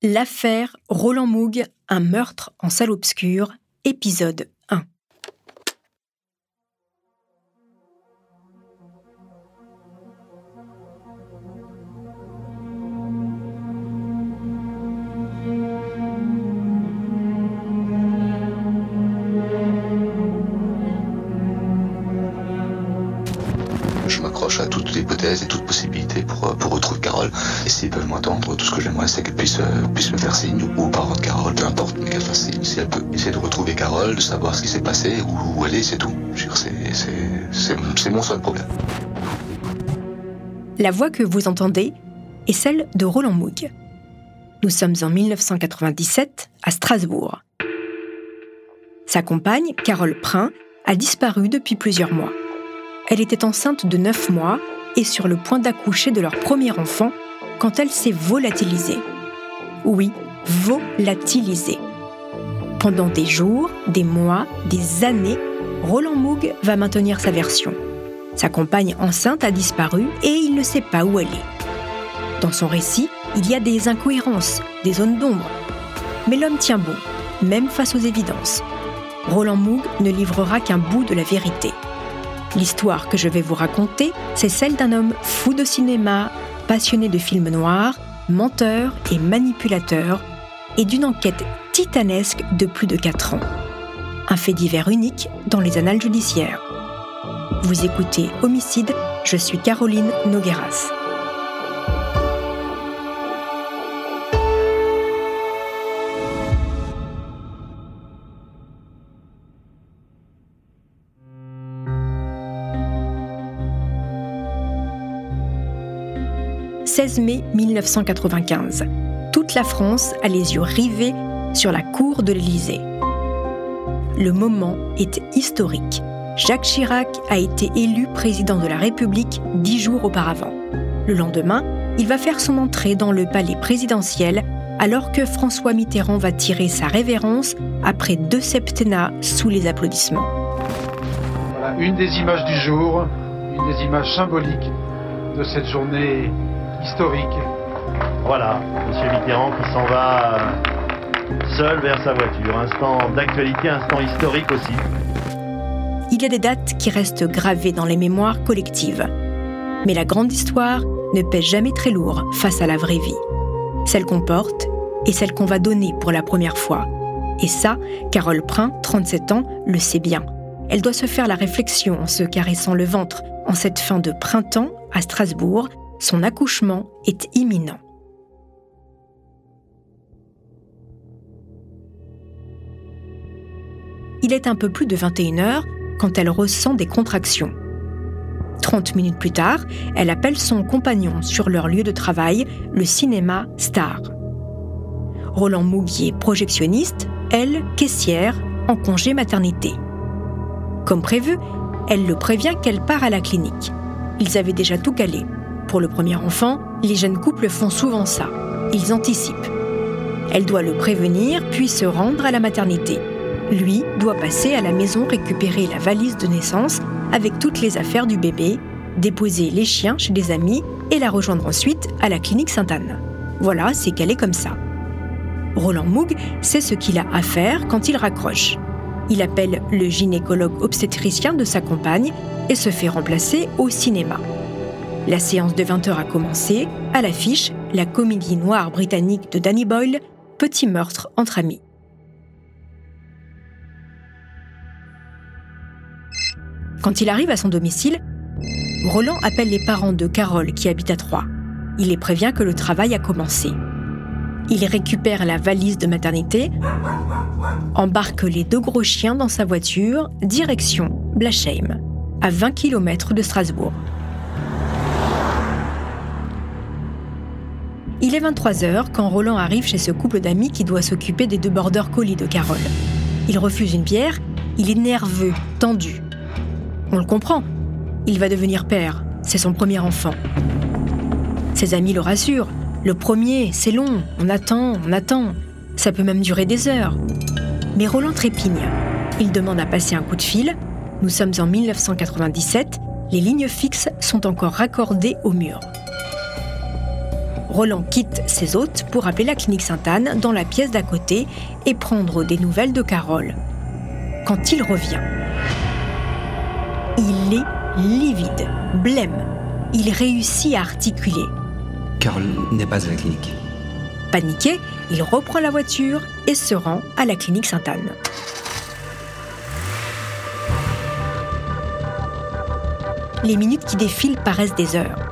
L'affaire Roland Moog, un meurtre en salle obscure, épisode s'ils peuvent m'entendre, tout ce que j'aimerais, c'est qu'elle puisse, euh, puisse me faire signe, ou parents de Carole, peu importe, mais qu'elle fasse signe. Si elle peut essayer de retrouver Carole, de savoir ce qui s'est passé, où, où elle est, c'est tout. C'est mon seul problème. La voix que vous entendez est celle de Roland Moog. Nous sommes en 1997 à Strasbourg. Sa compagne, Carole Prin, a disparu depuis plusieurs mois. Elle était enceinte de 9 mois et sur le point d'accoucher de leur premier enfant quand elle s'est volatilisée. Oui, volatilisée. Pendant des jours, des mois, des années, Roland Moog va maintenir sa version. Sa compagne enceinte a disparu et il ne sait pas où elle est. Dans son récit, il y a des incohérences, des zones d'ombre. Mais l'homme tient bon, même face aux évidences. Roland Moog ne livrera qu'un bout de la vérité. L'histoire que je vais vous raconter, c'est celle d'un homme fou de cinéma, passionné de films noirs, menteur et manipulateur, et d'une enquête titanesque de plus de 4 ans. Un fait divers unique dans les annales judiciaires. Vous écoutez Homicide, je suis Caroline Nogueras. « 16 mai 1995. Toute la France a les yeux rivés sur la cour de l'Élysée. Le moment est historique. Jacques Chirac a été élu président de la République dix jours auparavant. Le lendemain, il va faire son entrée dans le palais présidentiel alors que François Mitterrand va tirer sa révérence après deux septennats sous les applaudissements. Voilà, une des images du jour, une des images symboliques de cette journée historique. Voilà, Monsieur Mitterrand qui s'en va euh, seul vers sa voiture. Instant d'actualité, instant historique aussi. Il y a des dates qui restent gravées dans les mémoires collectives. Mais la grande histoire ne pèse jamais très lourd face à la vraie vie. Celle qu'on porte et celle qu'on va donner pour la première fois. Et ça, Carole Prin, 37 ans, le sait bien. Elle doit se faire la réflexion en se caressant le ventre en cette fin de printemps à Strasbourg. Son accouchement est imminent. Il est un peu plus de 21h quand elle ressent des contractions. 30 minutes plus tard, elle appelle son compagnon sur leur lieu de travail, le cinéma Star. Roland Mouguier, projectionniste, elle, caissière, en congé maternité. Comme prévu, elle le prévient qu'elle part à la clinique. Ils avaient déjà tout calé. Pour le premier enfant, les jeunes couples font souvent ça. Ils anticipent. Elle doit le prévenir puis se rendre à la maternité. Lui doit passer à la maison récupérer la valise de naissance avec toutes les affaires du bébé, déposer les chiens chez des amis et la rejoindre ensuite à la clinique Sainte-Anne. Voilà, c'est qu'elle est comme ça. Roland Moog sait ce qu'il a à faire quand il raccroche. Il appelle le gynécologue obstétricien de sa compagne et se fait remplacer au cinéma. La séance de 20h a commencé, à l'affiche, la comédie noire britannique de Danny Boyle, Petit meurtre entre amis. Quand il arrive à son domicile, Roland appelle les parents de Carole qui habite à Troyes. Il les prévient que le travail a commencé. Il récupère la valise de maternité, embarque les deux gros chiens dans sa voiture, direction Blasheim, à 20 km de Strasbourg. Il est 23h quand Roland arrive chez ce couple d'amis qui doit s'occuper des deux border collies de Carole. Il refuse une bière, il est nerveux, tendu. On le comprend. Il va devenir père. C'est son premier enfant. Ses amis le rassurent. Le premier, c'est long. On attend, on attend. Ça peut même durer des heures. Mais Roland trépigne. Il demande à passer un coup de fil. Nous sommes en 1997. Les lignes fixes sont encore raccordées au mur. Roland quitte ses hôtes pour appeler la clinique Sainte-Anne dans la pièce d'à côté et prendre des nouvelles de Carole. Quand il revient, il est livide, blême. Il réussit à articuler. Carole n'est pas à la clinique. Paniqué, il reprend la voiture et se rend à la clinique Sainte-Anne. Les minutes qui défilent paraissent des heures.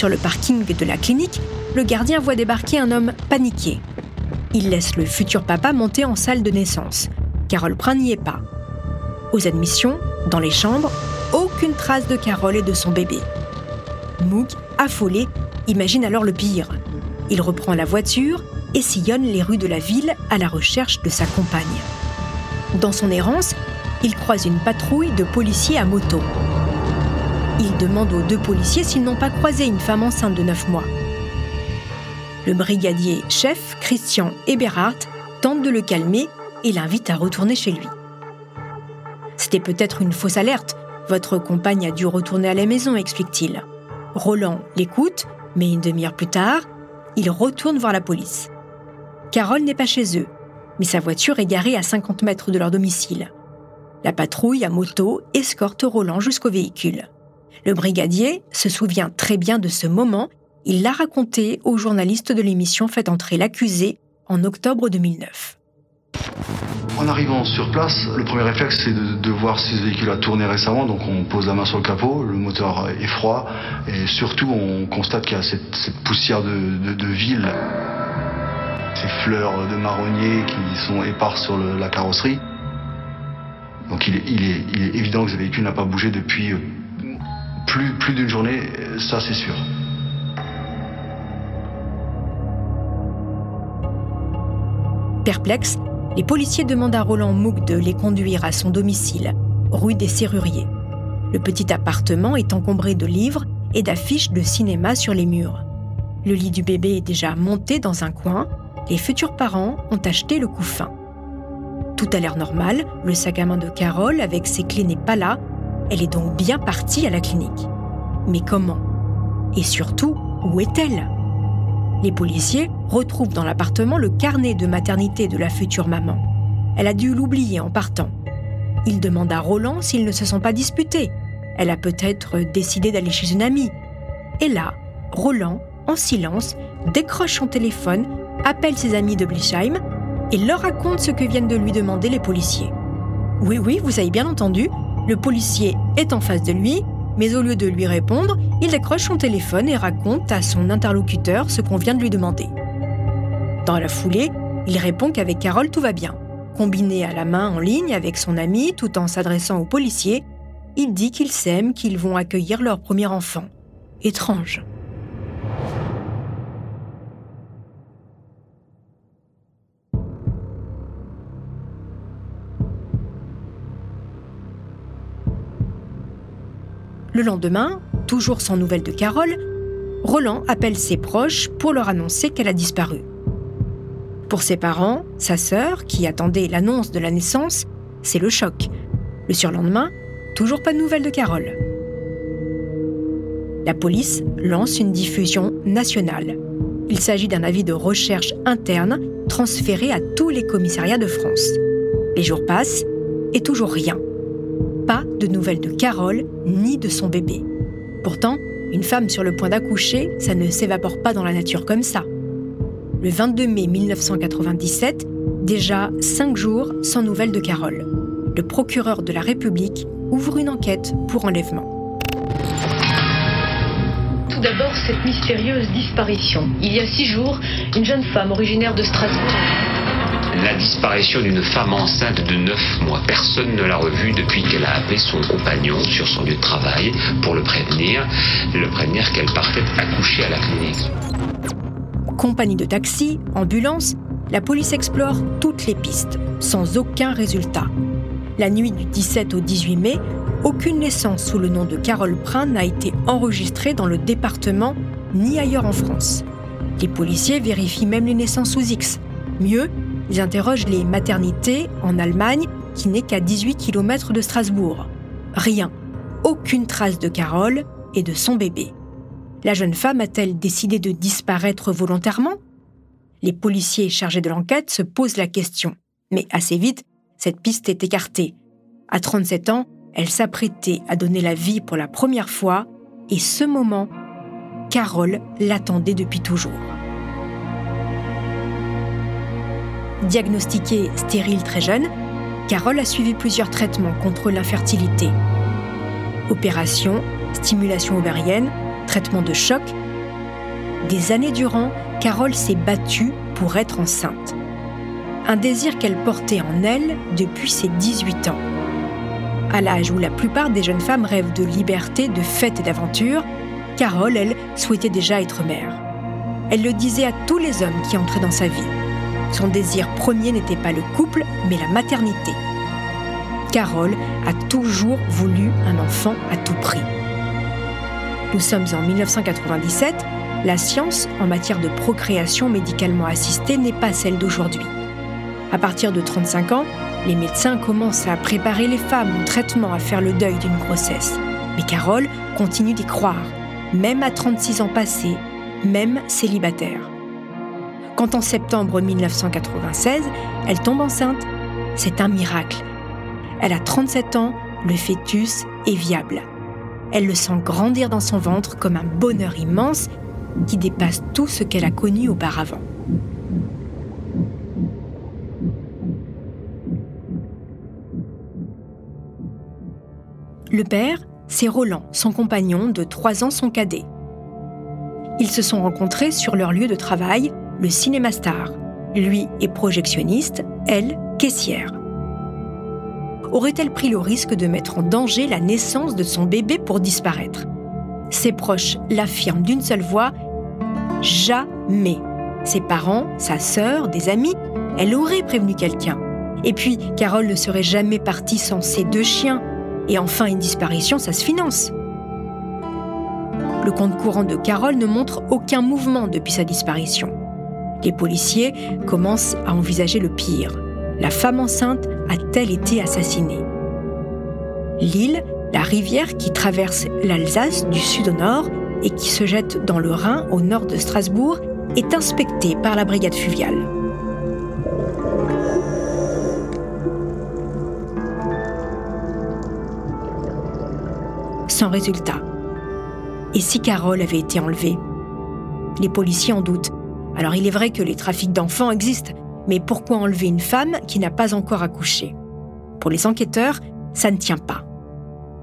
Sur le parking de la clinique, le gardien voit débarquer un homme paniqué. Il laisse le futur papa monter en salle de naissance. Carole Prin n'y est pas. Aux admissions, dans les chambres, aucune trace de Carole et de son bébé. Moog, affolé, imagine alors le pire. Il reprend la voiture et sillonne les rues de la ville à la recherche de sa compagne. Dans son errance, il croise une patrouille de policiers à moto. Il demande aux deux policiers s'ils n'ont pas croisé une femme enceinte de 9 mois. Le brigadier chef, Christian Eberhardt, tente de le calmer et l'invite à retourner chez lui. C'était peut-être une fausse alerte. Votre compagne a dû retourner à la maison, explique-t-il. Roland l'écoute, mais une demi-heure plus tard, il retourne voir la police. Carole n'est pas chez eux, mais sa voiture est garée à 50 mètres de leur domicile. La patrouille à moto escorte Roland jusqu'au véhicule. Le brigadier se souvient très bien de ce moment, il l'a raconté aux journalistes de l'émission Fait entrer l'accusé en octobre 2009. En arrivant sur place, le premier réflexe c'est de, voir si ce véhicule a tourné récemment, donc on pose la main sur le capot, le moteur est froid et surtout on constate qu'il y a cette, poussière de, ville, ces fleurs de marronnier qui sont éparses sur la carrosserie. Donc il est, évident que ce véhicule n'a pas bougé depuis euh, plus, d'une journée, ça c'est sûr. Perplexe, les policiers demandent à Roland Mouk de les conduire à son domicile, rue des Serruriers. Le petit appartement est encombré de livres et d'affiches de cinéma sur les murs. Le lit du bébé est déjà monté dans un coin. Les futurs parents ont acheté le couffin. Tout a l'air normal, le sac à main de Carole avec ses clés n'est pas là. Elle est donc bien partie à la clinique. Mais comment? Et surtout, où est-elle? Les policiers retrouvent dans l'appartement le carnet de maternité de la future maman. Elle a dû l'oublier en partant. Ils demandent à Roland s'ils ne se sont pas disputés. Elle a peut-être décidé d'aller chez une amie. Et là, Roland, en silence, décroche son téléphone, appelle ses amis de Blichheim et leur raconte ce que viennent de lui demander les policiers. Oui, oui, vous avez bien entendu, le policier est en face de lui mais au lieu de lui répondre, il décroche son téléphone et raconte à son interlocuteur ce qu'on vient de lui demander. Dans la foulée, il répond qu'avec Carole tout va bien. Combiné à la main en ligne avec son ami tout en s'adressant au policier, il dit qu'ils s'aiment, qu'ils vont accueillir leur premier enfant. Étrange. Le lendemain, toujours sans nouvelles de Carole, Roland appelle ses proches pour leur annoncer qu'elle a disparu. Pour ses parents, sa sœur, qui attendait l'annonce de la naissance, c'est le choc. Le surlendemain, toujours pas de nouvelles de Carole. La police lance une diffusion nationale. Il s'agit d'un avis de recherche interne transféré à tous les commissariats de France. Les jours passent et toujours rien pas de nouvelles de Carole ni de son bébé. Pourtant, une femme sur le point d'accoucher, ça ne s'évapore pas dans la nature comme ça. Le 22 mai 1997, déjà cinq jours sans nouvelles de Carole. Le procureur de la République ouvre une enquête pour enlèvement. Tout d'abord, cette mystérieuse disparition. Il y a six jours, une jeune femme originaire de Strasbourg la disparition d'une femme enceinte de 9 mois. Personne ne l'a revue depuis qu'elle a appelé son compagnon sur son lieu de travail pour le prévenir, le prévenir qu'elle partait accoucher à la clinique. Compagnie de taxi, ambulance, la police explore toutes les pistes, sans aucun résultat. La nuit du 17 au 18 mai, aucune naissance sous le nom de Carole Prin n'a été enregistrée dans le département ni ailleurs en France. Les policiers vérifient même les naissances sous X. Mieux, ils interrogent les maternités en Allemagne, qui n'est qu'à 18 km de Strasbourg. Rien. aucune trace de Carole et de son bébé. La jeune femme a-t-elle décidé de disparaître volontairement? Les policiers chargés de l'enquête se posent la question. Mais assez vite, cette piste est écartée. À 37 ans, elle s'apprêtait à donner la vie pour la première fois, et ce moment, Carole l'attendait depuis toujours. Diagnostiquée stérile très jeune, Carole a suivi plusieurs traitements contre l'infertilité. Opération, stimulation ovarienne, traitement de choc. Des années durant, Carole s'est battue pour être enceinte. Un désir qu'elle portait en elle depuis ses 18 ans. À l'âge où la plupart des jeunes femmes rêvent de liberté, de fête et d'aventure, Carole, elle, souhaitait déjà être mère. Elle le disait à tous les hommes qui entraient dans sa vie. Son désir premier n'était pas le couple, mais la maternité. Carole a toujours voulu un enfant à tout prix. Nous sommes en 1997, la science en matière de procréation médicalement assistée n'est pas celle d'aujourd'hui. À partir de 35 ans, les médecins commencent à préparer les femmes au traitement, à faire le deuil d'une grossesse. Mais Carole continue d'y croire, même à 36 ans passés, même célibataire. Quand en septembre 1996, elle tombe enceinte, c'est un miracle. Elle a 37 ans, le fœtus est viable. Elle le sent grandir dans son ventre comme un bonheur immense qui dépasse tout ce qu'elle a connu auparavant. Le père, c'est Roland, son compagnon de 3 ans, son cadet. Ils se sont rencontrés sur leur lieu de travail le cinéma star. Lui est projectionniste, elle, caissière. Aurait-elle pris le risque de mettre en danger la naissance de son bébé pour disparaître? Ses proches l'affirment d'une seule voix Jamais. Ses parents, sa sœur, des amis, elle aurait prévenu quelqu'un. Et puis, Carole ne serait jamais partie sans ses deux chiens. Et enfin, une disparition, ça se finance. Le compte courant de Carole ne montre aucun mouvement depuis sa disparition. Les policiers commencent à envisager le pire. La femme enceinte a-t-elle été assassinée? L'île, la rivière qui traverse l'Alsace du sud au nord et qui se jette dans le Rhin au nord de Strasbourg, est inspectée par la brigade fluviale. Sans résultat. Et si Carole avait été enlevée? Les policiers en doutent. Alors il est vrai que les trafics d'enfants existent, mais pourquoi enlever une femme qui n'a pas encore accouché? Pour les enquêteurs, ça ne tient pas.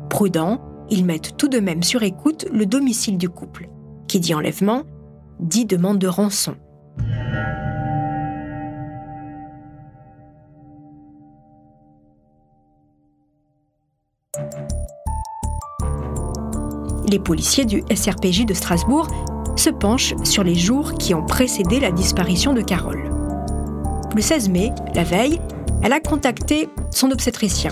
Prudents, ils mettent tout de même sur écoute le domicile du couple. Qui dit enlèvement, dit demande de rançon. Les policiers du SRPJ de Strasbourg se penche sur les jours qui ont précédé la disparition de Carole. Le 16 mai, la veille, elle a contacté son obstétricien.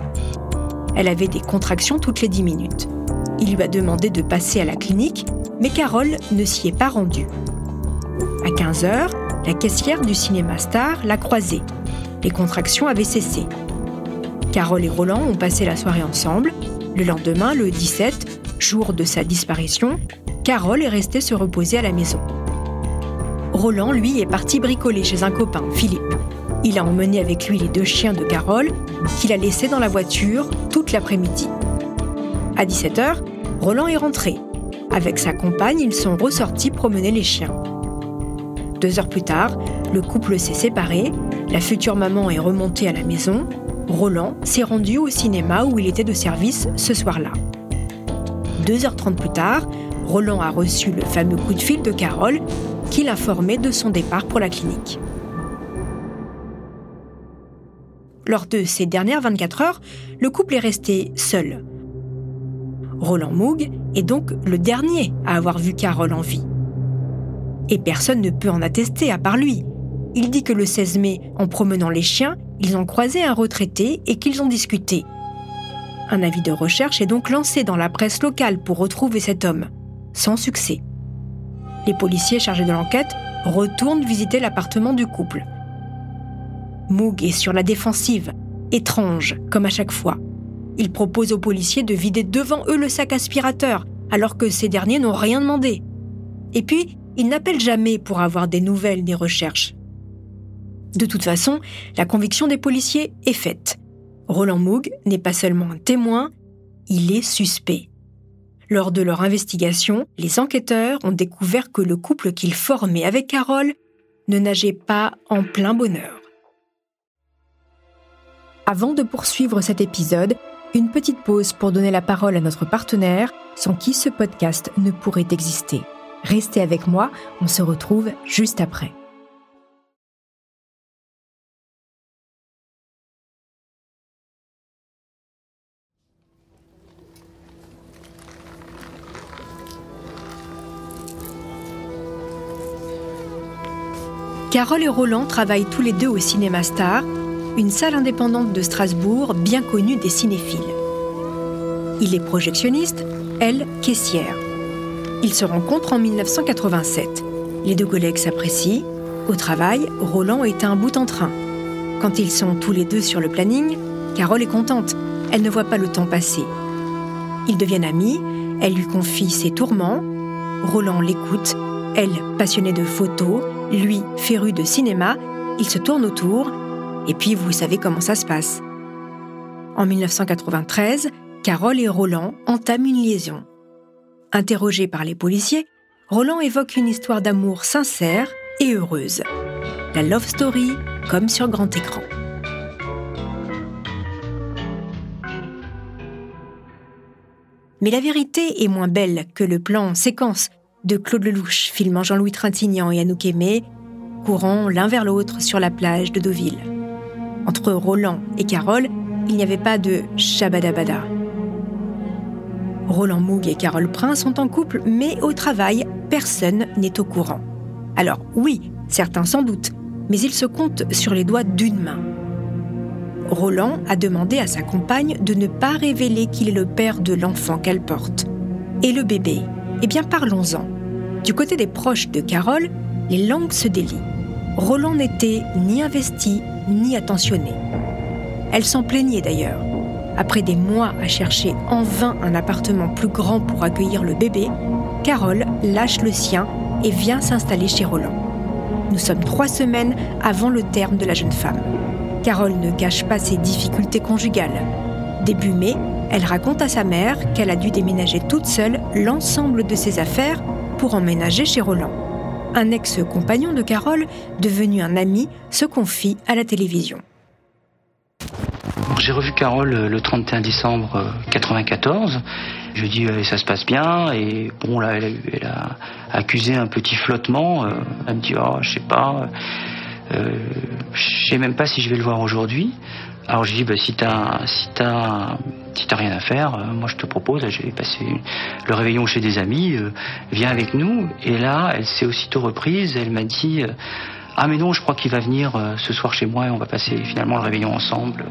Elle avait des contractions toutes les 10 minutes. Il lui a demandé de passer à la clinique, mais Carole ne s'y est pas rendue. À 15 h la caissière du cinéma Star l'a croisée. Les contractions avaient cessé. Carole et Roland ont passé la soirée ensemble. Le lendemain, le 17, jour de sa disparition, Carole est restée se reposer à la maison. Roland, lui, est parti bricoler chez un copain, Philippe. Il a emmené avec lui les deux chiens de Carole, qu'il a laissés dans la voiture toute l'après-midi. À 17h, Roland est rentré. Avec sa compagne, ils sont ressortis promener les chiens. Deux heures plus tard, le couple s'est séparé, la future maman est remontée à la maison, Roland s'est rendu au cinéma où il était de service ce soir-là. Deux heures trente plus tard, Roland a reçu le fameux coup de fil de Carole qui l'informait de son départ pour la clinique. Lors de ces dernières 24 heures, le couple est resté seul. Roland Moog est donc le dernier à avoir vu Carole en vie. Et personne ne peut en attester à part lui. Il dit que le 16 mai, en promenant les chiens, ils ont croisé un retraité et qu'ils ont discuté. Un avis de recherche est donc lancé dans la presse locale pour retrouver cet homme sans succès. Les policiers chargés de l'enquête retournent visiter l'appartement du couple. Moog est sur la défensive, étrange comme à chaque fois. Ils proposent aux policiers de vider devant eux le sac aspirateur, alors que ces derniers n'ont rien demandé. Et puis, ils n'appellent jamais pour avoir des nouvelles des recherches. De toute façon, la conviction des policiers est faite. Roland Moog n'est pas seulement un témoin, il est suspect. Lors de leur investigation, les enquêteurs ont découvert que le couple qu'ils formaient avec Carole ne nageait pas en plein bonheur. Avant de poursuivre cet épisode, une petite pause pour donner la parole à notre partenaire, sans qui ce podcast ne pourrait exister. Restez avec moi, on se retrouve juste après. Carole et Roland travaillent tous les deux au Cinéma Star, une salle indépendante de Strasbourg bien connue des cinéphiles. Il est projectionniste, elle, caissière. Ils se rencontrent en 1987. Les deux collègues s'apprécient. Au travail, Roland est un bout en train. Quand ils sont tous les deux sur le planning, Carole est contente. Elle ne voit pas le temps passer. Ils deviennent amis, elle lui confie ses tourments. Roland l'écoute, elle passionnée de photos, lui, féru de cinéma, il se tourne autour, et puis vous savez comment ça se passe. En 1993, Carole et Roland entament une liaison. Interrogé par les policiers, Roland évoque une histoire d'amour sincère et heureuse. La love story comme sur grand écran. Mais la vérité est moins belle que le plan séquence de Claude Lelouch filmant Jean-Louis Trintignant et Anouk Aimé, courant l'un vers l'autre sur la plage de Deauville. Entre Roland et Carole, il n'y avait pas de shabadabada. Roland Moog et Carole Prince sont en couple, mais au travail, personne n'est au courant. Alors oui, certains sans doute, mais ils se comptent sur les doigts d'une main. Roland a demandé à sa compagne de ne pas révéler qu'il est le père de l'enfant qu'elle porte. Et le bébé? Eh bien parlons-en. Du côté des proches de Carole, les langues se délient. Roland n'était ni investi ni attentionné. Elle s'en plaignait d'ailleurs. Après des mois à chercher en vain un appartement plus grand pour accueillir le bébé, Carole lâche le sien et vient s'installer chez Roland. Nous sommes trois semaines avant le terme de la jeune femme. Carole ne cache pas ses difficultés conjugales. Début mai, elle raconte à sa mère qu'elle a dû déménager toute seule l'ensemble de ses affaires pour emménager chez Roland. Un ex-compagnon de Carole, devenu un ami, se confie à la télévision. J'ai revu Carole le 31 décembre 94. Je lui dis ça se passe bien et bon là elle a, accusé un petit flottement. Elle me dit oh je sais pas, euh, je sais même pas si je vais le voir aujourd'hui. Alors je dis bah, si t'as si rien à faire, euh, moi je te propose, je vais passer le réveillon chez des amis, euh, viens avec nous. Et là, elle s'est aussitôt reprise, elle m'a dit euh, ah mais non, je crois qu'il va venir ce soir chez moi et on va passer finalement le réveillon ensemble.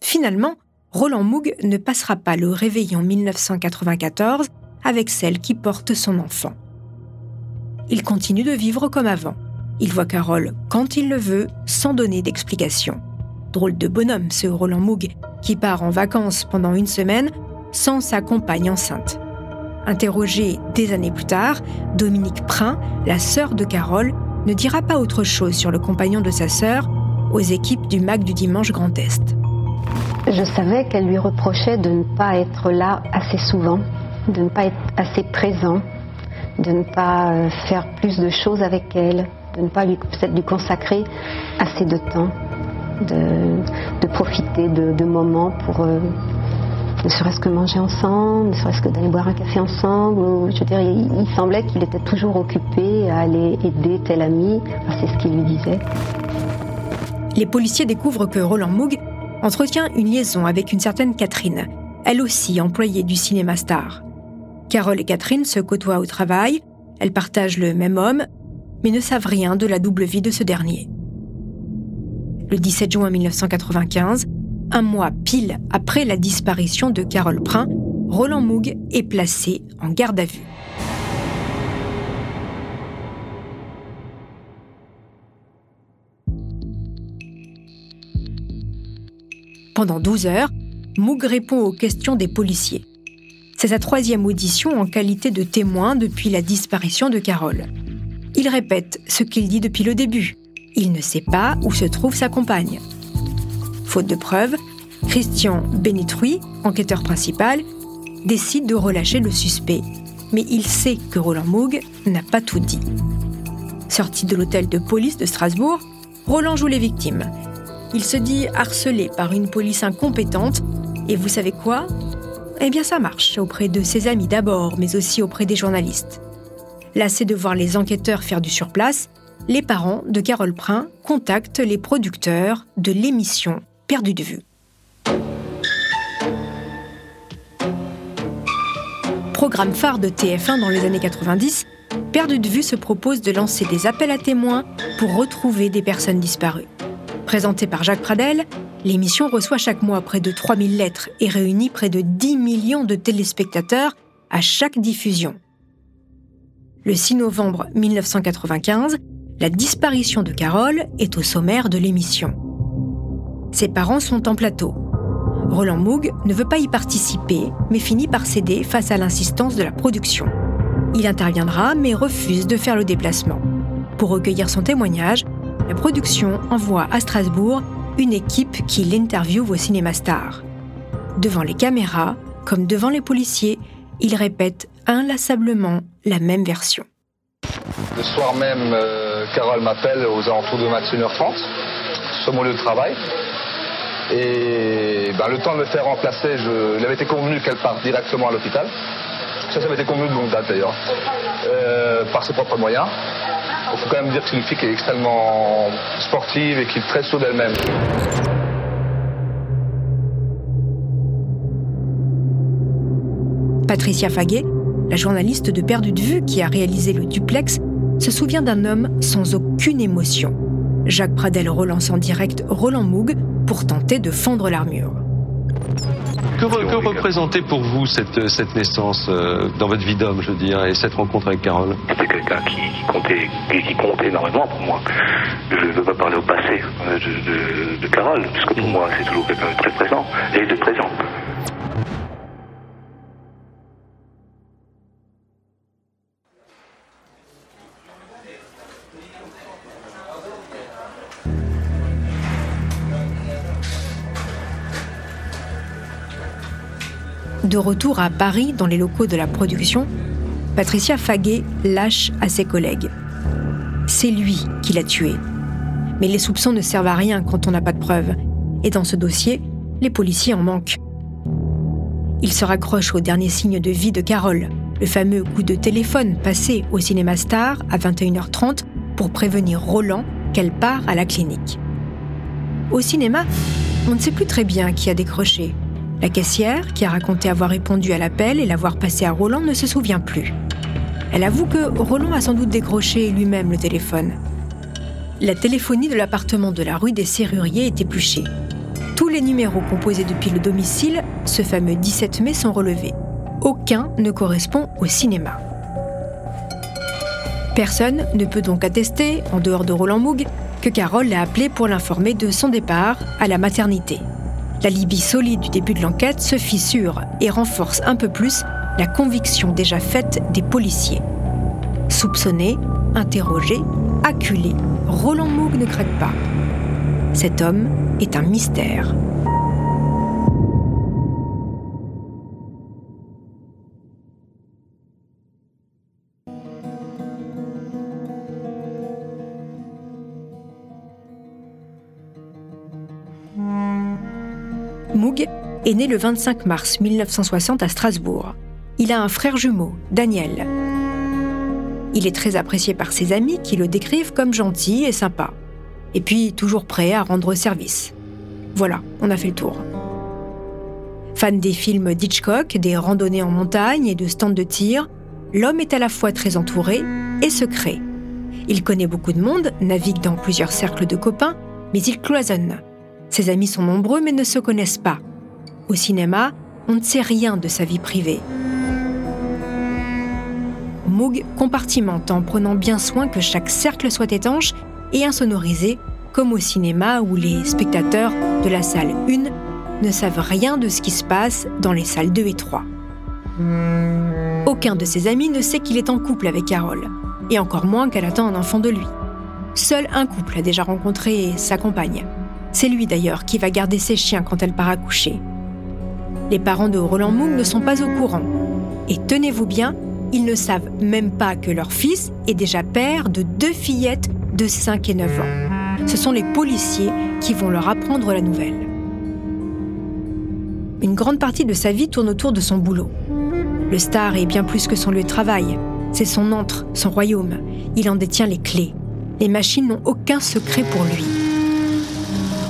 Finalement, Roland Moog ne passera pas le réveillon 1994 avec celle qui porte son enfant. Il continue de vivre comme avant. Il voit Carole quand il le veut, sans donner d'explication. Drôle de bonhomme, ce Roland Moog, qui part en vacances pendant une semaine sans sa compagne enceinte. Interrogée des années plus tard, Dominique Prin, la sœur de Carole, ne dira pas autre chose sur le compagnon de sa sœur aux équipes du MAC du Dimanche Grand Est. Je savais qu'elle lui reprochait de ne pas être là assez souvent, de ne pas être assez présent, de ne pas euh, faire plus de choses avec elle, de ne pas lui, peut-être lui consacrer assez de temps, de, profiter de, moments pour euh, ne serait-ce que manger ensemble, ne serait-ce que d'aller boire un café ensemble. je veux dire, il, semblait qu'il était toujours occupé à aller aider tel ami. c'est ce qu'il lui disait. Les policiers découvrent que Roland Moog entretient une liaison avec une certaine Catherine, elle aussi employée du cinéma star. Carole et Catherine se côtoient au travail, elles partagent le même homme, mais ne savent rien de la double vie de ce dernier. Le 17 juin 1995, un mois pile après la disparition de Carole Prin, Roland Moog est placé en garde à vue. Pendant 12 heures, Moog répond aux questions des policiers. C'est sa troisième audition en qualité de témoin depuis la disparition de Carole. Il répète ce qu'il dit depuis le début. Il ne sait pas où se trouve sa compagne. Faute de preuves, Christian Benitruy, enquêteur principal, décide de relâcher le suspect. Mais il sait que Roland Moog n'a pas tout dit. Sorti de l'hôtel de police de Strasbourg, Roland joue les victimes. Il se dit harcelé par une police incompétente et vous savez quoi? Eh bien ça marche auprès de ses amis d'abord, mais aussi auprès des journalistes. Lassés de voir les enquêteurs faire du surplace, les parents de Carole Prin contactent les producteurs de l'émission Perdu de vue. Programme phare de TF1 dans les années 90, Perdu de vue se propose de lancer des appels à témoins pour retrouver des personnes disparues. Présentée par Jacques Pradel, l'émission reçoit chaque mois près de 3000 lettres et réunit près de 10 millions de téléspectateurs à chaque diffusion. Le 6 novembre 1995, la disparition de Carole est au sommaire de l'émission. Ses parents sont en plateau. Roland Moog ne veut pas y participer, mais finit par céder face à l'insistance de la production. Il interviendra, mais refuse de faire le déplacement. Pour recueillir son témoignage, la production envoie à Strasbourg une équipe qui l'interviewe au cinéma star. Devant les caméras, comme devant les policiers, il répète inlassablement la même version. Le soir même, euh, Carole m'appelle aux alentours de max 1h30 sur mon lieu de travail. Et ben, le temps de me faire remplacer, je, il avait été convenu qu'elle parte directement à l'hôpital. Ça, ça avait été convenu de longue date d'ailleurs, euh, par ses propres moyens. Il faut quand même dire que c'est une fille qui est extrêmement sportive et qui est très sûre d'elle-même. Patricia Faguet, la journaliste de Perdu de Vue qui a réalisé le duplex, se souvient d'un homme sans aucune émotion. Jacques Pradel relance en direct Roland Moog pour tenter de fendre l'armure. Que, que représentait pour vous cette, cette naissance euh, dans votre vie d'homme, je veux dire, et cette rencontre avec Carole? C'était quelqu'un qui, qui, comptait, qui, qui, comptait énormément pour moi. Je ne veux pas parler au passé euh, de, de, de Carole, puisque pour moi c'est toujours quelqu'un de très présent et de présent. De retour à Paris, dans les locaux de la production, Patricia Faguet lâche à ses collègues. C'est lui qui l'a tué. Mais les soupçons ne servent à rien quand on n'a pas de preuves. Et dans ce dossier, les policiers en manquent. Ils se raccrochent au dernier signe de vie de Carole, le fameux coup de téléphone passé au cinéma Star à 21h30 pour prévenir Roland qu'elle part à la clinique. Au cinéma, on ne sait plus très bien qui a décroché, la caissière, qui a raconté avoir répondu à l'appel et l'avoir passé à Roland, ne se souvient plus. Elle avoue que Roland a sans doute décroché lui-même le téléphone. La téléphonie de l'appartement de la rue des Serruriers est épluchée. Tous les numéros composés depuis le domicile, ce fameux 17 mai, sont relevés. Aucun ne correspond au cinéma. Personne ne peut donc attester, en dehors de Roland Moog, que Carole l'a appelé pour l'informer de son départ à la maternité. La Libye solide du début de l'enquête se fissure et renforce un peu plus la conviction déjà faite des policiers. Soupçonné, interrogé, acculé, Roland Moog ne craque pas. Cet homme est un mystère. Moog est né le 25 mars 1960 à Strasbourg. Il a un frère jumeau, Daniel. Il est très apprécié par ses amis qui le décrivent comme gentil et sympa. Et puis toujours prêt à rendre service. Voilà, on a fait le tour. Fan des films d'Hitchcock, des randonnées en montagne et de stands de tir, l'homme est à la fois très entouré et secret. Il connaît beaucoup de monde, navigue dans plusieurs cercles de copains, mais il cloisonne. Ses amis sont nombreux mais ne se connaissent pas. Au cinéma, on ne sait rien de sa vie privée. Moog compartimente en prenant bien soin que chaque cercle soit étanche et insonorisé, comme au cinéma où les spectateurs de la salle 1 ne savent rien de ce qui se passe dans les salles 2 et 3. Aucun de ses amis ne sait qu'il est en couple avec Carole, et encore moins qu'elle attend un enfant de lui. Seul un couple a déjà rencontré sa compagne. C'est lui d'ailleurs qui va garder ses chiens quand elle part accoucher. Les parents de Roland Moog ne sont pas au courant. Et tenez-vous bien, ils ne savent même pas que leur fils est déjà père de deux fillettes de 5 et 9 ans. Ce sont les policiers qui vont leur apprendre la nouvelle. Une grande partie de sa vie tourne autour de son boulot. Le star est bien plus que son lieu de travail. C'est son antre, son royaume. Il en détient les clés. Les machines n'ont aucun secret pour lui.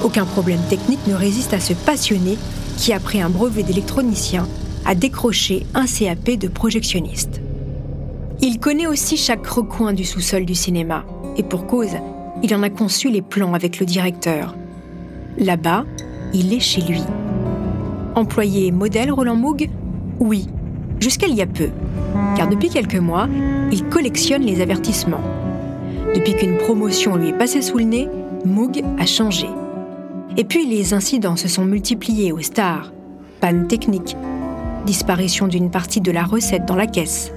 Aucun problème technique ne résiste à ce passionné qui, après un brevet d'électronicien, a décroché un CAP de projectionniste. Il connaît aussi chaque recoin du sous-sol du cinéma, et pour cause, il en a conçu les plans avec le directeur. Là-bas, il est chez lui. Employé modèle Roland Moog Oui, jusqu'à il y a peu, car depuis quelques mois, il collectionne les avertissements. Depuis qu'une promotion lui est passée sous le nez, Moog a changé. Et puis les incidents se sont multipliés aux stars. Panne technique, disparition d'une partie de la recette dans la caisse.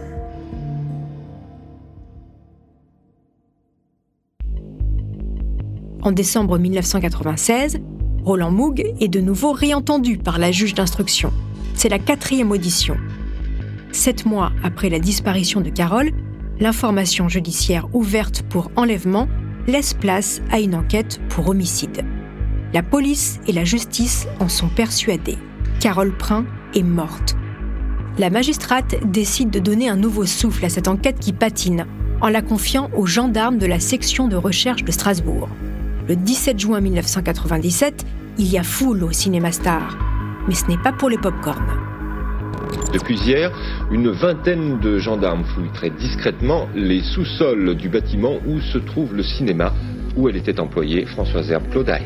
En décembre 1996, Roland Moog est de nouveau réentendu par la juge d'instruction. C'est la quatrième audition. Sept mois après la disparition de Carole, l'information judiciaire ouverte pour enlèvement laisse place à une enquête pour homicide. La police et la justice en sont persuadées. Carole Prin est morte. La magistrate décide de donner un nouveau souffle à cette enquête qui patine en la confiant aux gendarmes de la section de recherche de Strasbourg. Le 17 juin 1997, il y a foule au cinéma Star. Mais ce n'est pas pour les pop-corn. Depuis hier, une vingtaine de gendarmes fouillent très discrètement les sous-sols du bâtiment où se trouve le cinéma où elle était employée, Françoise Herbe Claudheim.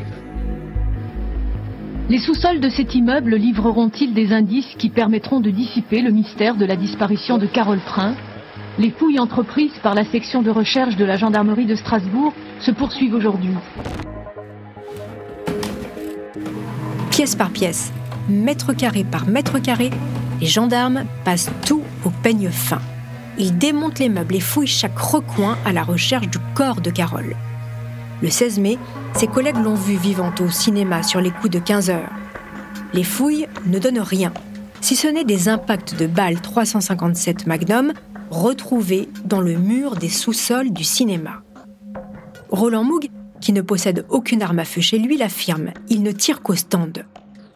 Les sous-sols de cet immeuble livreront-ils des indices qui permettront de dissiper le mystère de la disparition de Carole Prin Les fouilles entreprises par la section de recherche de la gendarmerie de Strasbourg se poursuivent aujourd'hui. Pièce par pièce, mètre carré par mètre carré, les gendarmes passent tout au peigne fin. Ils démontent les meubles et fouillent chaque recoin à la recherche du corps de Carole. Le 16 mai, ses collègues l'ont vue vivante au cinéma sur les coups de 15 heures. Les fouilles ne donnent rien, si ce n'est des impacts de balles 357 Magnum retrouvés dans le mur des sous-sols du cinéma. Roland Moog, qui ne possède aucune arme à feu chez lui, l'affirme. Il ne tire qu'au stand.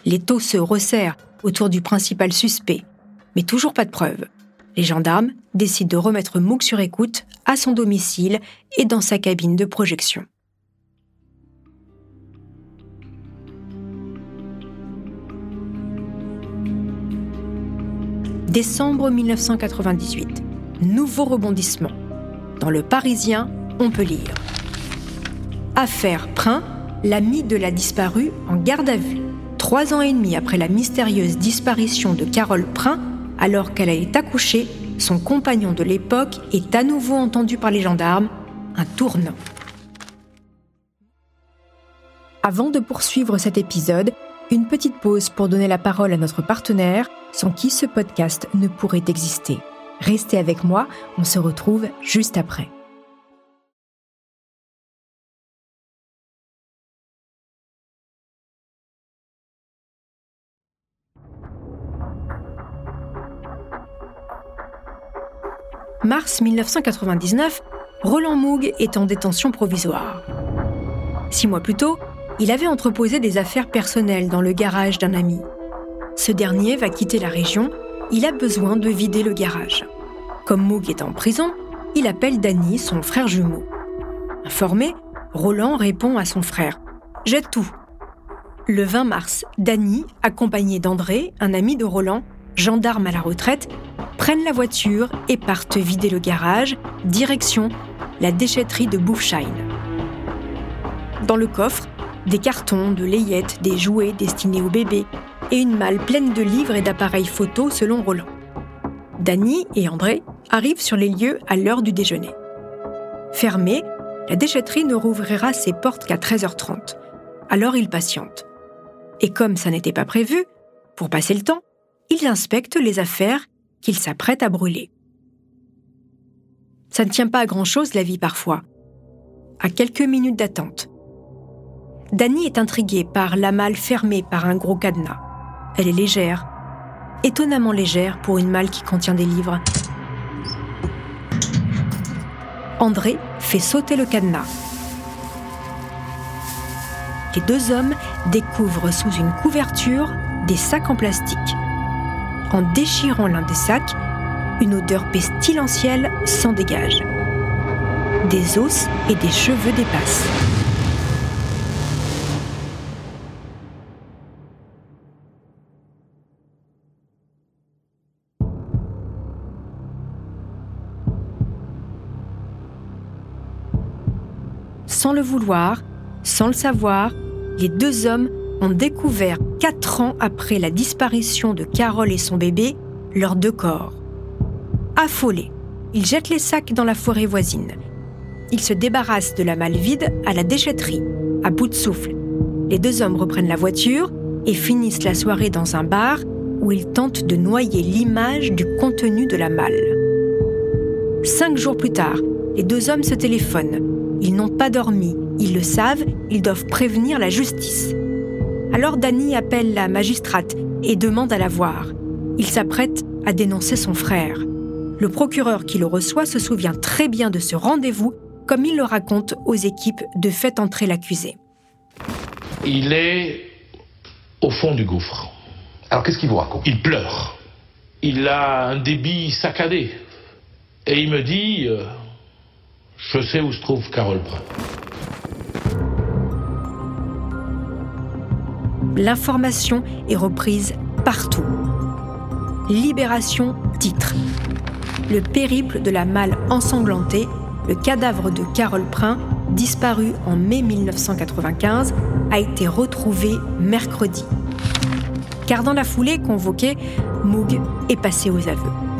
Les taux se resserrent autour du principal suspect, mais toujours pas de preuves. Les gendarmes décident de remettre Moog sur écoute à son domicile et dans sa cabine de projection. Décembre 1998. Nouveau rebondissement. Dans le Parisien, on peut lire. Affaire Prin, l'ami de la disparue en garde à vue. Trois ans et demi après la mystérieuse disparition de Carole Prin, alors qu'elle est accouchée, son compagnon de l'époque est à nouveau entendu par les gendarmes, un tournant. Avant de poursuivre cet épisode, une petite pause pour donner la parole à notre partenaire, sans qui ce podcast ne pourrait exister. Restez avec moi, on se retrouve juste après. Mars 1999, Roland Moog est en détention provisoire. Six mois plus tôt, il avait entreposé des affaires personnelles dans le garage d'un ami. Ce dernier va quitter la région, il a besoin de vider le garage. Comme Moog est en prison, il appelle Danny, son frère jumeau. Informé, Roland répond à son frère Jette tout. Le 20 mars, Danny, accompagné d'André, un ami de Roland, gendarme à la retraite, prennent la voiture et partent vider le garage, direction la déchetterie de Boufshine. Dans le coffre, des cartons, de layettes, des jouets destinés aux bébés et une malle pleine de livres et d'appareils photos selon Roland. Dany et André arrivent sur les lieux à l'heure du déjeuner. Fermée, la déchetterie ne rouvrira ses portes qu'à 13h30. Alors ils patientent. Et comme ça n'était pas prévu, pour passer le temps, ils inspectent les affaires qu'ils s'apprêtent à brûler. Ça ne tient pas à grand-chose la vie parfois. À quelques minutes d'attente. Dany est intriguée par la malle fermée par un gros cadenas. Elle est légère, étonnamment légère pour une malle qui contient des livres. André fait sauter le cadenas. Les deux hommes découvrent sous une couverture des sacs en plastique. En déchirant l'un des sacs, une odeur pestilentielle s'en dégage. Des os et des cheveux dépassent. Sans le vouloir, sans le savoir, les deux hommes ont découvert, quatre ans après la disparition de Carole et son bébé, leurs deux corps. Affolés, ils jettent les sacs dans la forêt voisine. Ils se débarrassent de la malle vide à la déchetterie, à bout de souffle. Les deux hommes reprennent la voiture et finissent la soirée dans un bar où ils tentent de noyer l'image du contenu de la malle. Cinq jours plus tard, les deux hommes se téléphonent. Ils n'ont pas dormi, ils le savent, ils doivent prévenir la justice. Alors Danny appelle la magistrate et demande à la voir. Il s'apprête à dénoncer son frère. Le procureur qui le reçoit se souvient très bien de ce rendez-vous, comme il le raconte aux équipes de Faites entrer l'accusé. Il est au fond du gouffre. Alors qu'est-ce qu'il vous raconte? Il pleure. Il a un débit saccadé. Et il me dit euh, Je sais où se trouve Carole Brun. L'information est reprise partout. Libération titre. Le périple de la malle ensanglantée, le cadavre de Carole Prin, disparu en mai 1995, a été retrouvé mercredi. Car dans la foulée convoquée, Moog est passé aux aveux.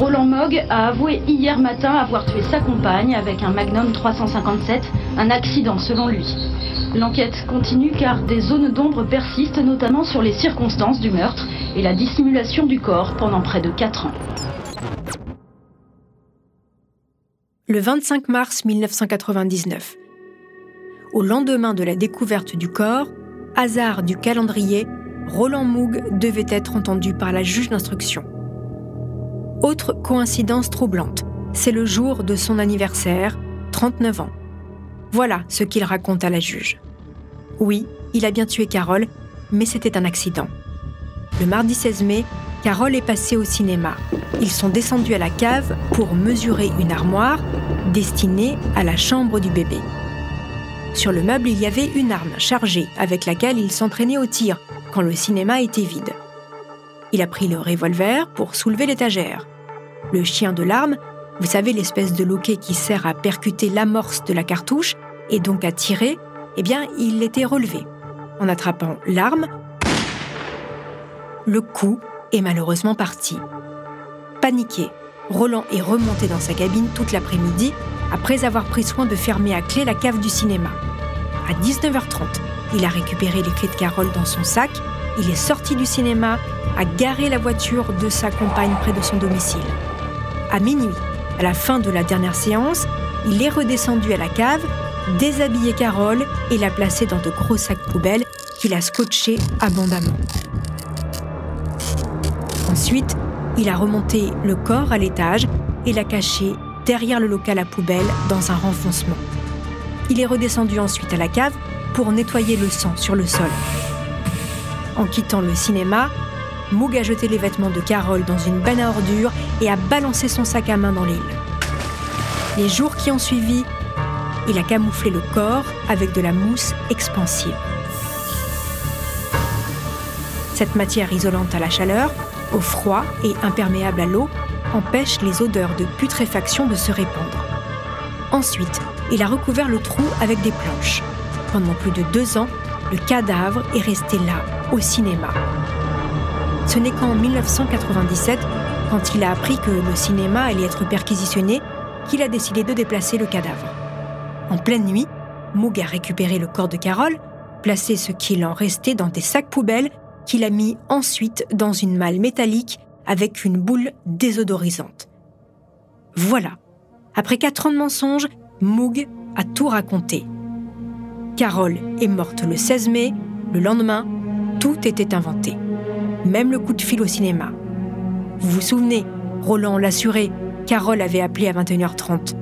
Roland Mogg a avoué hier matin avoir tué sa compagne avec un Magnum 357, un accident selon lui. L'enquête continue car des zones d'ombre persistent notamment sur les circonstances du meurtre et la dissimulation du corps pendant près de 4 ans. Le 25 mars 1999. Au lendemain de la découverte du corps, hasard du calendrier, Roland Moog devait être entendu par la juge d'instruction. Autre coïncidence troublante, c'est le jour de son anniversaire, 39 ans. Voilà ce qu'il raconte à la juge. Oui, il a bien tué Carole, mais c'était un accident. Le mardi 16 mai, Carole est passée au cinéma. Ils sont descendus à la cave pour mesurer une armoire destinée à la chambre du bébé. Sur le meuble, il y avait une arme chargée avec laquelle il s'entraînait au tir quand le cinéma était vide. Il a pris le revolver pour soulever l'étagère. Le chien de l'arme, vous savez l'espèce de loquet qui sert à percuter l'amorce de la cartouche et donc à tirer, eh bien, il était relevé. En attrapant l'arme, le coup est malheureusement parti. Paniqué, Roland est remonté dans sa cabine toute l'après-midi après avoir pris soin de fermer à clé la cave du cinéma. À 19h30, il a récupéré les clés de Carole dans son sac, il est sorti du cinéma, a garé la voiture de sa compagne près de son domicile. À minuit, à la fin de la dernière séance, il est redescendu à la cave, déshabillé Carole et l'a placée dans de gros sacs poubelles qu'il a scotchés abondamment. Ensuite, il a remonté le corps à l'étage et l'a caché derrière le local à poubelle dans un renfoncement. Il est redescendu ensuite à la cave pour nettoyer le sang sur le sol. En quittant le cinéma, Moog a jeté les vêtements de Carole dans une benne à ordures et a balancé son sac à main dans l'île. Les jours qui ont suivi, il a camouflé le corps avec de la mousse expansive. Cette matière isolante à la chaleur, au froid et imperméable à l'eau empêche les odeurs de putréfaction de se répandre. Ensuite, il a recouvert le trou avec des planches. Pendant plus de deux ans, le cadavre est resté là, au cinéma. Ce n'est qu'en 1997, quand il a appris que le cinéma allait être perquisitionné, qu'il a décidé de déplacer le cadavre. En pleine nuit, Moog a récupéré le corps de Carole, placé ce qu'il en restait dans des sacs poubelles qu'il a mis ensuite dans une malle métallique avec une boule désodorisante. Voilà. Après quatre ans de mensonges, Moog a tout raconté. Carole est morte le 16 mai, le lendemain, tout était inventé. Même le coup de fil au cinéma. Vous vous souvenez, Roland l'assurait, Carole avait appelé à 21h30.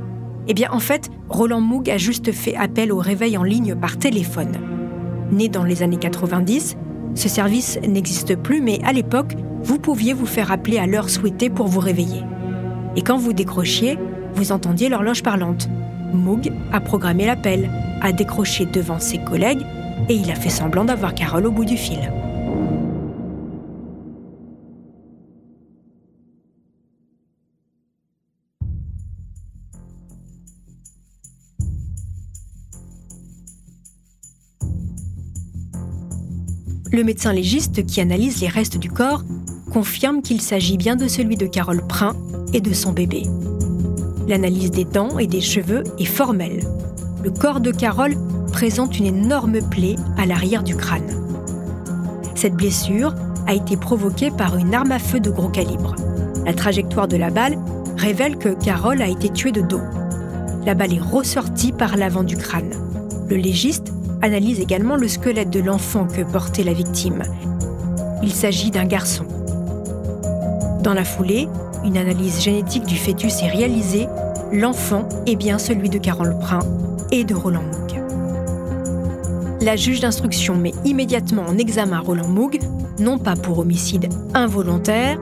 Eh bien, en fait, Roland Moog a juste fait appel au réveil en ligne par téléphone. Né dans les années 90, ce service n'existe plus, mais à l'époque, vous pouviez vous faire appeler à l'heure souhaitée pour vous réveiller. Et quand vous décrochiez, vous entendiez l'horloge parlante. Moog a programmé l'appel, a décroché devant ses collègues et il a fait semblant d'avoir Carole au bout du fil. Le médecin légiste qui analyse les restes du corps confirme qu'il s'agit bien de celui de Carole Prin et de son bébé. L'analyse des dents et des cheveux est formelle. Le corps de Carole présente une énorme plaie à l'arrière du crâne. Cette blessure a été provoquée par une arme à feu de gros calibre. La trajectoire de la balle révèle que Carole a été tuée de dos. La balle est ressortie par l'avant du crâne. Le légiste analyse également le squelette de l'enfant que portait la victime. Il s'agit d'un garçon. Dans la foulée, une analyse génétique du fœtus est réalisée. L'enfant est bien celui de Carole Prin et de Roland. La juge d'instruction met immédiatement en examen Roland Moog, non pas pour homicide involontaire,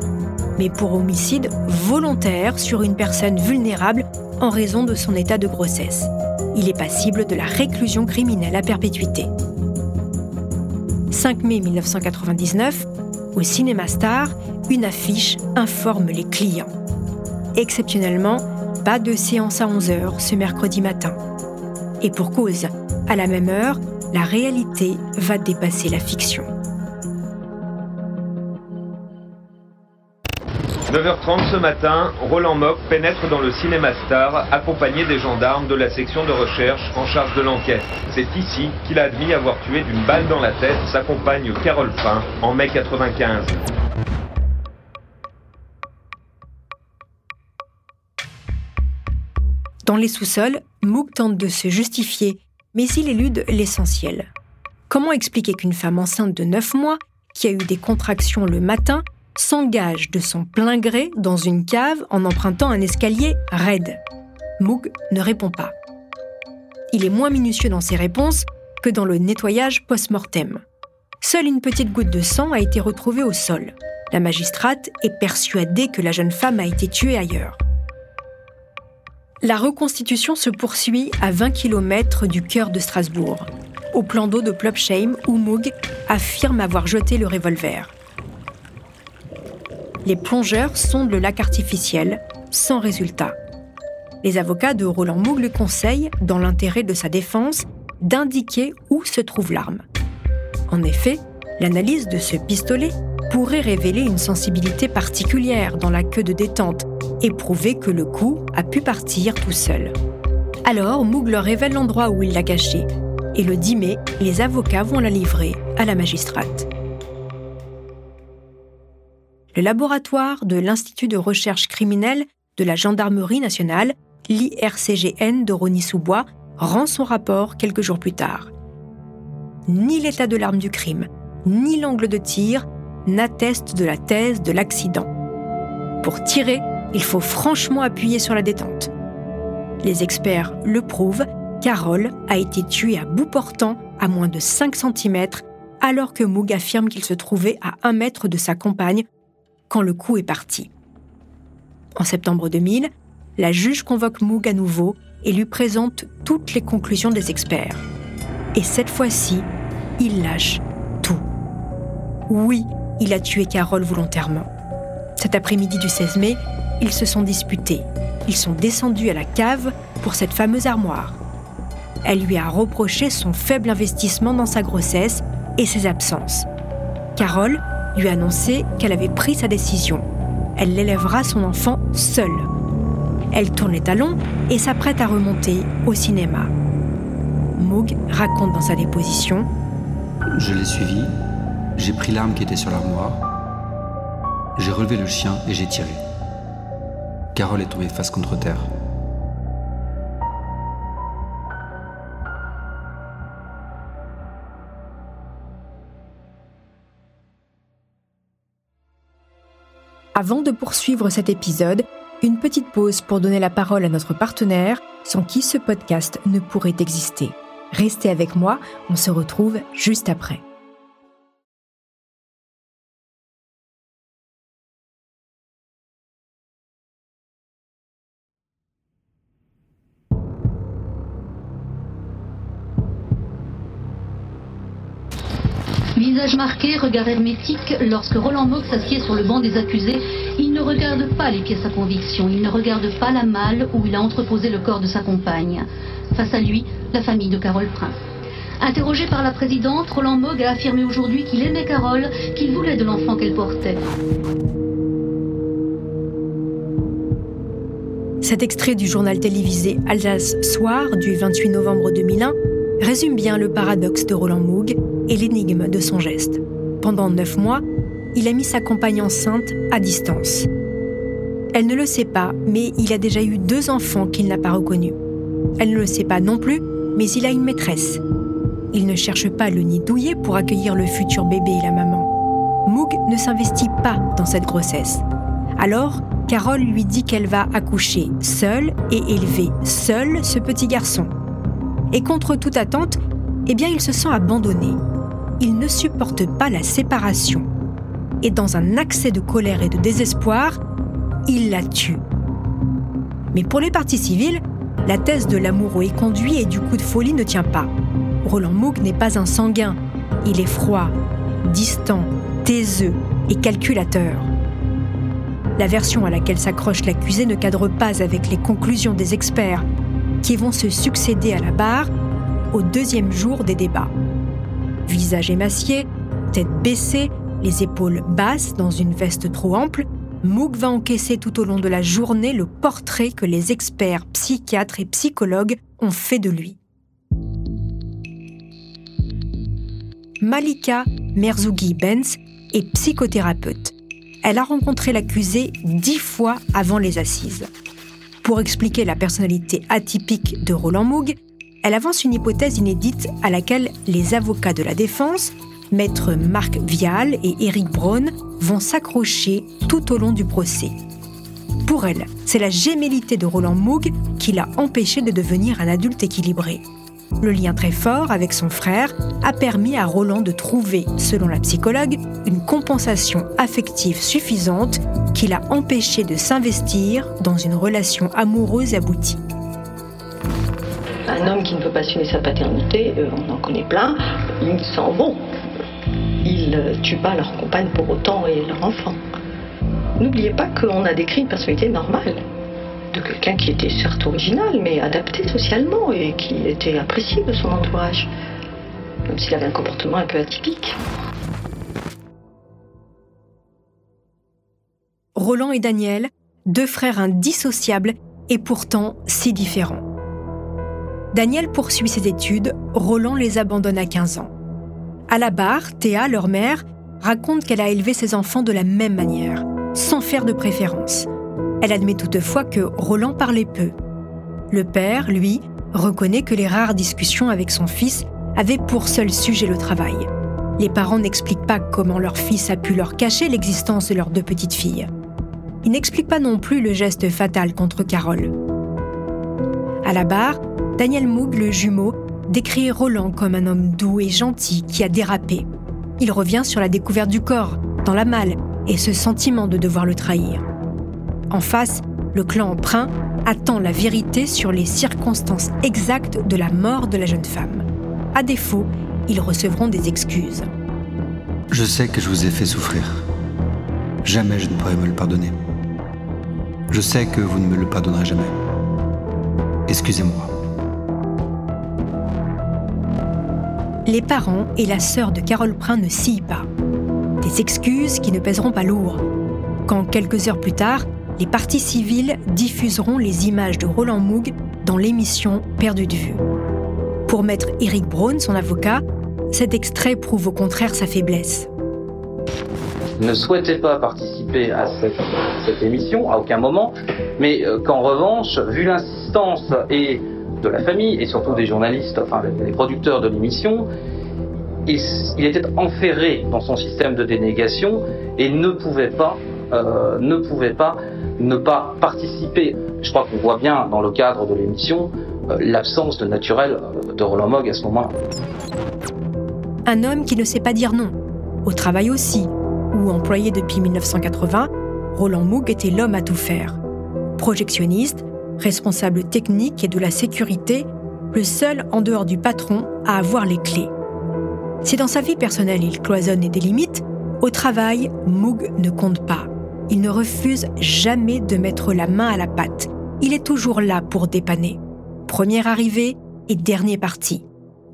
mais pour homicide volontaire sur une personne vulnérable en raison de son état de grossesse. Il est passible de la réclusion criminelle à perpétuité. 5 mai 1999, au Cinéma Star, une affiche informe les clients. Exceptionnellement, pas de séance à 11h ce mercredi matin. Et pour cause, à la même heure, la réalité va dépasser la fiction. 9h30 ce matin, Roland Mock pénètre dans le cinéma Star, accompagné des gendarmes de la section de recherche en charge de l'enquête. C'est ici qu'il a admis avoir tué d'une balle dans la tête sa compagne Carole Pin en mai 95. Dans les sous-sols, Mook tente de se justifier, mais il élude l'essentiel. Comment expliquer qu'une femme enceinte de 9 mois, qui a eu des contractions le matin, s'engage de son plein gré dans une cave en empruntant un escalier raide? Moog ne répond pas. Il est moins minutieux dans ses réponses que dans le nettoyage post-mortem. Seule une petite goutte de sang a été retrouvée au sol. La magistrate est persuadée que la jeune femme a été tuée ailleurs. La reconstitution se poursuit à 20 km du cœur de Strasbourg, au plan d'eau de Plopsheim où Moog affirme avoir jeté le revolver. Les plongeurs sondent le lac artificiel, sans résultat. Les avocats de Roland Moog lui conseillent, dans l'intérêt de sa défense, d'indiquer où se trouve l'arme. En effet, l'analyse de ce pistolet pourrait révéler une sensibilité particulière dans la queue de détente et prouver que le coup a pu partir tout seul. Alors, Moog leur révèle l'endroit où il l'a caché, et le 10 mai, les avocats vont la livrer à la magistrate. Le laboratoire de l'Institut de recherche criminelle de la Gendarmerie nationale, l'IRCGN de Rony-sous-Bois, rend son rapport quelques jours plus tard. Ni l'état de l'arme du crime, ni l'angle de tir n'attestent de la thèse de l'accident. Pour tirer, il faut franchement appuyer sur la détente. Les experts le prouvent, Carole a été tuée à bout portant à moins de 5 cm alors que Moog affirme qu'il se trouvait à 1 mètre de sa compagne quand le coup est parti. En septembre 2000, la juge convoque Moog à nouveau et lui présente toutes les conclusions des experts. Et cette fois-ci, il lâche tout. Oui, il a tué Carole volontairement. Cet après-midi du 16 mai, ils se sont disputés. Ils sont descendus à la cave pour cette fameuse armoire. Elle lui a reproché son faible investissement dans sa grossesse et ses absences. Carole lui a annoncé qu'elle avait pris sa décision. Elle l'élèvera son enfant seule. Elle tourne les talons et s'apprête à remonter au cinéma. Moog raconte dans sa déposition Je l'ai suivi, j'ai pris l'arme qui était sur l'armoire, j'ai relevé le chien et j'ai tiré. Carole est tombée face contre terre. Avant de poursuivre cet épisode, une petite pause pour donner la parole à notre partenaire, sans qui ce podcast ne pourrait exister. Restez avec moi, on se retrouve juste après. Regard hermétique, lorsque Roland Mock s'assied sur le banc des accusés, il ne regarde pas les pièces à conviction, il ne regarde pas la malle où il a entreposé le corps de sa compagne. Face à lui, la famille de Carole Prin. Interrogé par la présidente, Roland Mogg a affirmé aujourd'hui qu'il aimait Carole, qu'il voulait de l'enfant qu'elle portait. Cet extrait du journal télévisé Alsace Soir du 28 novembre 2001 résume bien le paradoxe de Roland Moog et l'énigme de son geste. Pendant neuf mois, il a mis sa compagne enceinte à distance. Elle ne le sait pas, mais il a déjà eu deux enfants qu'il n'a pas reconnus. Elle ne le sait pas non plus, mais il a une maîtresse. Il ne cherche pas le nid douillet pour accueillir le futur bébé et la maman. Moog ne s'investit pas dans cette grossesse. Alors, Carole lui dit qu'elle va accoucher seule et élever seule ce petit garçon. Et contre toute attente, eh bien, il se sent abandonné. Il ne supporte pas la séparation. Et dans un accès de colère et de désespoir, il la tue. Mais pour les parties civiles, la thèse de l'amoureux éconduit et du coup de folie ne tient pas. Roland Moog n'est pas un sanguin. Il est froid, distant, taiseux et calculateur. La version à laquelle s'accroche l'accusé ne cadre pas avec les conclusions des experts qui vont se succéder à la barre au deuxième jour des débats. Visage émacié, tête baissée, les épaules basses dans une veste trop ample, Moog va encaisser tout au long de la journée le portrait que les experts psychiatres et psychologues ont fait de lui. Malika Merzougi-Benz est psychothérapeute. Elle a rencontré l'accusé dix fois avant les assises. Pour expliquer la personnalité atypique de Roland Moog, elle avance une hypothèse inédite à laquelle les avocats de la défense, maître Marc Vial et Eric Braun, vont s'accrocher tout au long du procès. Pour elle, c'est la gémellité de Roland Moog qui l'a empêché de devenir un adulte équilibré. Le lien très fort avec son frère a permis à Roland de trouver, selon la psychologue, une compensation affective suffisante qui l'a empêché de s'investir dans une relation amoureuse aboutie. Un homme qui ne peut pas assumer sa paternité, euh, on en connaît plein, ils s'en vont. Ils ne tuent pas leur compagne pour autant et leur enfant. N'oubliez pas qu'on a décrit une personnalité normale de quelqu'un qui était certes original, mais adapté socialement et qui était apprécié de son entourage, même s'il avait un comportement un peu atypique. Roland et Daniel, deux frères indissociables et pourtant si différents. Daniel poursuit ses études, Roland les abandonne à 15 ans. À la barre, Théa, leur mère, raconte qu'elle a élevé ses enfants de la même manière, sans faire de préférence. Elle admet toutefois que Roland parlait peu. Le père, lui, reconnaît que les rares discussions avec son fils avaient pour seul sujet le travail. Les parents n'expliquent pas comment leur fils a pu leur cacher l'existence de leurs deux petites filles. Ils n'expliquent pas non plus le geste fatal contre Carole. À la barre, Daniel Moog, le jumeau, décrit Roland comme un homme doux et gentil qui a dérapé. Il revient sur la découverte du corps, dans la malle, et ce sentiment de devoir le trahir. En face, le clan Prin attend la vérité sur les circonstances exactes de la mort de la jeune femme. À défaut, ils recevront des excuses. Je sais que je vous ai fait souffrir. Jamais je ne pourrai me le pardonner. Je sais que vous ne me le pardonnerez jamais. Excusez-moi. Les parents et la sœur de Carole Prin ne sillent pas. Des excuses qui ne pèseront pas lourd. Quand quelques heures plus tard, les partis civils diffuseront les images de Roland Moog dans l'émission Perdu de vue. Pour maître Eric Braun, son avocat, cet extrait prouve au contraire sa faiblesse. Ne souhaitait pas participer à cette, émission à aucun moment, mais euh, qu'en revanche, vu l'insistance et de la famille et surtout des journalistes, enfin les producteurs de l'émission, il, était enferré dans son système de dénégation et ne pouvait pas, euh, ne pouvait pas ne pas participer. Je crois qu'on voit bien dans le cadre de l'émission euh, l'absence de naturel euh, de Roland Mogg à ce moment-là. Un homme qui ne sait pas dire non, au travail aussi, ou employé depuis 1980, Roland Moog était l'homme à tout faire. Projectionniste, responsable technique et de la sécurité, le seul en dehors du patron à avoir les clés. Si dans sa vie personnelle il cloisonne et délimite, au travail, Moog ne compte pas. Il ne refuse jamais de mettre la main à la pâte. Il est toujours là pour dépanner. Première arrivée et dernier parti.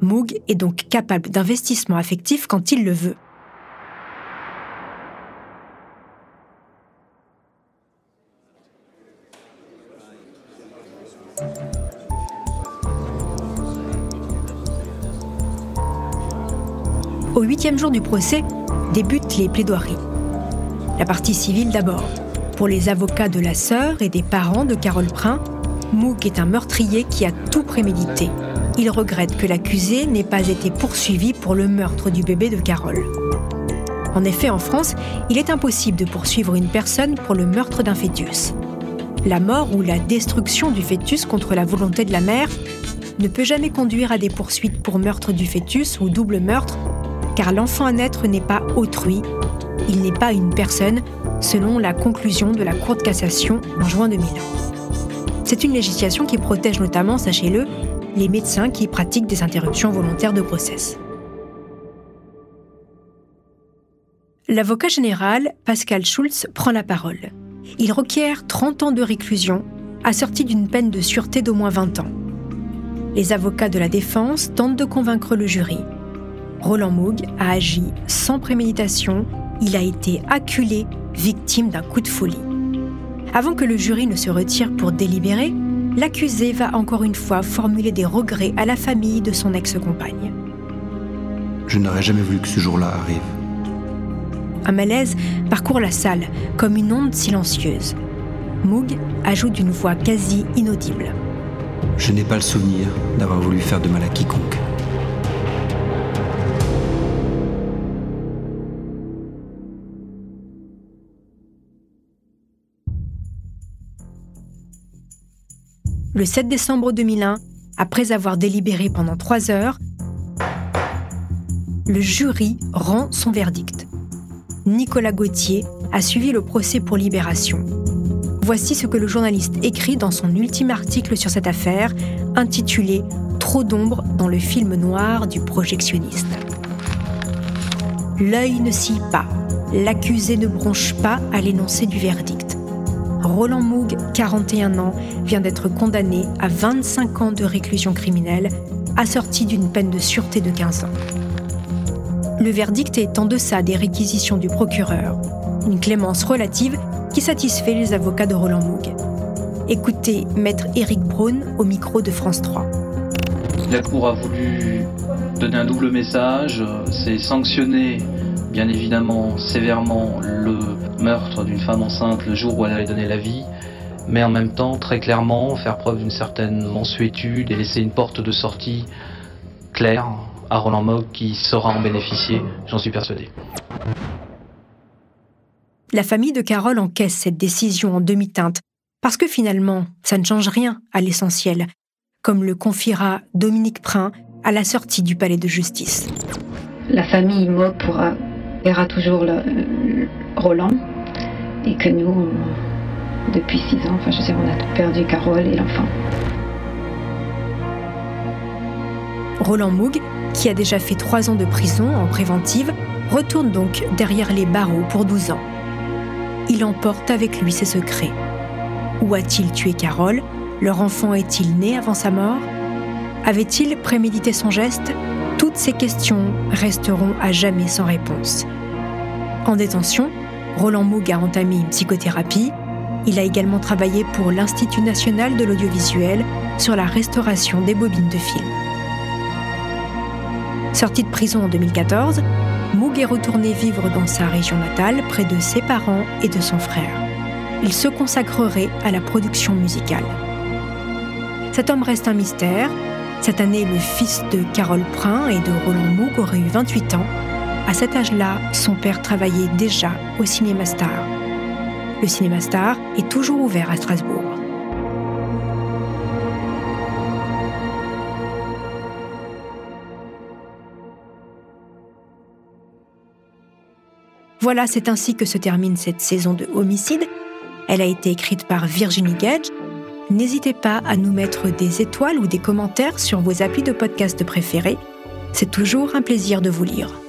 Moog est donc capable d'investissement affectif quand il le veut. Au huitième jour du procès, débutent les plaidoiries. La partie civile d'abord. Pour les avocats de la sœur et des parents de Carole Prin, Mouk est un meurtrier qui a tout prémédité. Il regrette que l'accusé n'ait pas été poursuivi pour le meurtre du bébé de Carole. En effet, en France, il est impossible de poursuivre une personne pour le meurtre d'un fœtus. La mort ou la destruction du fœtus contre la volonté de la mère ne peut jamais conduire à des poursuites pour meurtre du fœtus ou double meurtre, car l'enfant à naître n'est pas autrui, il n'est pas une personne, selon la conclusion de la Cour de cassation en juin 2001. C'est une législation qui protège notamment, sachez-le, les médecins qui pratiquent des interruptions volontaires de grossesse. L'avocat général, Pascal Schulz, prend la parole. Il requiert 30 ans de réclusion, assorti d'une peine de sûreté d'au moins 20 ans. Les avocats de la défense tentent de convaincre le jury. Roland Moog a agi sans préméditation il a été acculé, victime d'un coup de folie. Avant que le jury ne se retire pour délibérer, l'accusé va encore une fois formuler des regrets à la famille de son ex-compagne. Je n'aurais jamais voulu que ce jour-là arrive. Un malaise parcourt la salle comme une onde silencieuse. Moog ajoute d'une voix quasi inaudible. Je n'ai pas le souvenir d'avoir voulu faire de mal à quiconque. Le 7 décembre 2001, après avoir délibéré pendant trois heures, le jury rend son verdict. Nicolas Gauthier a suivi le procès pour libération. Voici ce que le journaliste écrit dans son ultime article sur cette affaire, intitulé Trop d'ombre dans le film noir du projectionniste. L'œil ne scie pas, l'accusé ne bronche pas à l'énoncé du verdict. Roland Moog, 41 ans, vient d'être condamné à 25 ans de réclusion criminelle, assorti d'une peine de sûreté de 15 ans. Le verdict est en deçà des réquisitions du procureur, une clémence relative qui satisfait les avocats de Roland Moog. Écoutez Maître Éric Braun au micro de France 3. La Cour a voulu donner un double message, c'est sanctionner bien évidemment sévèrement le meurtre d'une femme enceinte le jour où elle allait donner la vie, mais en même temps, très clairement, faire preuve d'une certaine mansuétude et laisser une porte de sortie claire à Roland Mogg qui saura en bénéficier, j'en suis persuadé. La famille de Carole encaisse cette décision en demi-teinte, parce que finalement, ça ne change rien à l'essentiel, comme le confiera Dominique Prin à la sortie du palais de justice. La famille Mogg pourra verra toujours Roland et que nous, depuis six ans, enfin je sais, on a perdu Carole et l'enfant. Roland Moog, qui a déjà fait trois ans de prison en préventive, retourne donc derrière les barreaux pour 12 ans. Il emporte avec lui ses secrets. Où a-t-il tué Carole? Leur enfant est-il né avant sa mort? Avait-il prémédité son geste? Toutes ces questions resteront à jamais sans réponse. En détention, Roland Moog a entamé une psychothérapie. Il a également travaillé pour l'Institut national de l'audiovisuel sur la restauration des bobines de films. Sorti de prison en 2014, Moog est retourné vivre dans sa région natale près de ses parents et de son frère. Il se consacrerait à la production musicale. Cet homme reste un mystère. Cette année, le fils de Carole Prin et de Roland Moog aurait eu 28 ans. À cet âge-là, son père travaillait déjà au Cinéma Star. Le Cinéma Star est toujours ouvert à Strasbourg. Voilà, c'est ainsi que se termine cette saison de Homicide. Elle a été écrite par Virginie Gage. N'hésitez pas à nous mettre des étoiles ou des commentaires sur vos applis de podcast préférés. C'est toujours un plaisir de vous lire.